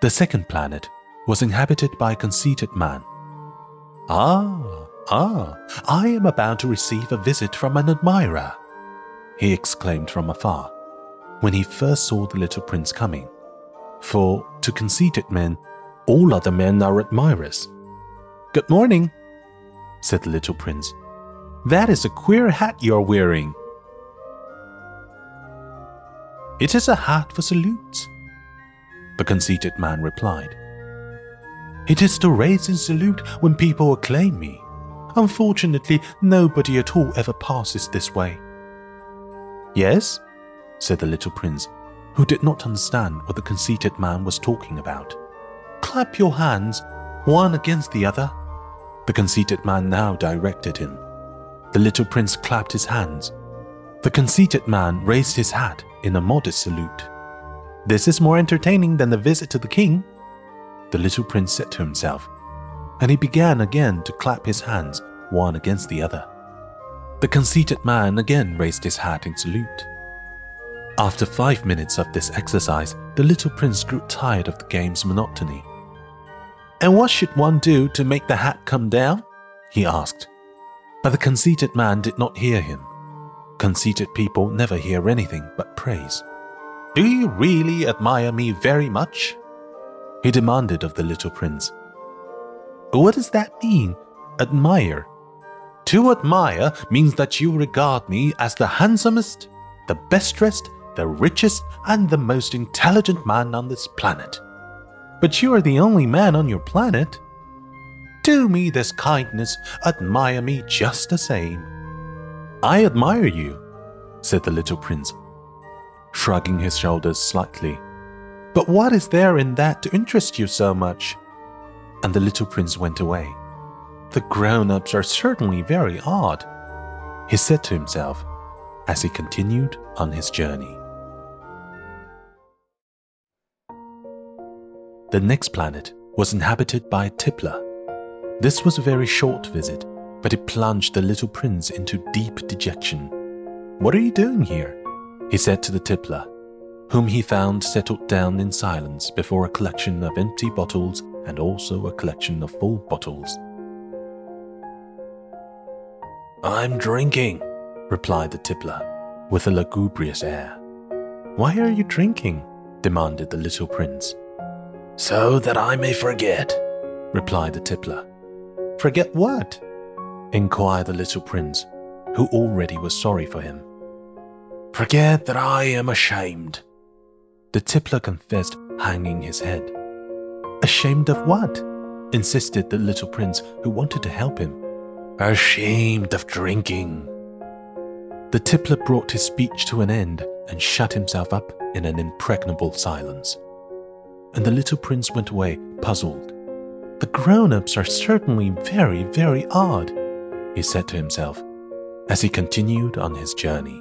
The second planet was inhabited by a conceited man. Ah, ah, I am about to receive a visit from an admirer, he exclaimed from afar when he first saw the little prince coming. For to conceited men, all other men are admirers. Good morning, said the little prince. That is a queer hat you're wearing. It is a hat for salutes, the conceited man replied. It is to raise in salute when people acclaim me. Unfortunately, nobody at all ever passes this way. Yes, said the little prince, who did not understand what the conceited man was talking about. Clap your hands, one against the other. The conceited man now directed him. The little prince clapped his hands. The conceited man raised his hat in a modest salute. This is more entertaining than the visit to the king, the little prince said to himself, and he began again to clap his hands one against the other. The conceited man again raised his hat in salute. After five minutes of this exercise, the little prince grew tired of the game's monotony. And what should one do to make the hat come down? he asked. But the conceited man did not hear him. Conceited people never hear anything but praise. Do you really admire me very much? He demanded of the little prince. What does that mean? Admire. To admire means that you regard me as the handsomest, the best dressed, the richest, and the most intelligent man on this planet. But you are the only man on your planet. Do me this kindness, admire me just the same. I admire you, said the little prince, shrugging his shoulders slightly. But what is there in that to interest you so much? And the little prince went away. The grown ups are certainly very odd, he said to himself as he continued on his journey. The next planet was inhabited by a tippler. This was a very short visit, but it plunged the little prince into deep dejection. What are you doing here? He said to the tippler, whom he found settled down in silence before a collection of empty bottles and also a collection of full bottles. I'm drinking, replied the tippler, with a lugubrious air. Why are you drinking? demanded the little prince. So that I may forget, replied the tippler. Forget what? inquired the little prince, who already was sorry for him. Forget that I am ashamed, the tippler confessed, hanging his head. Ashamed of what? insisted the little prince, who wanted to help him. Ashamed of drinking. The tippler brought his speech to an end and shut himself up in an impregnable silence. And the little prince went away, puzzled. The grown ups are certainly very, very odd, he said to himself as he continued on his journey.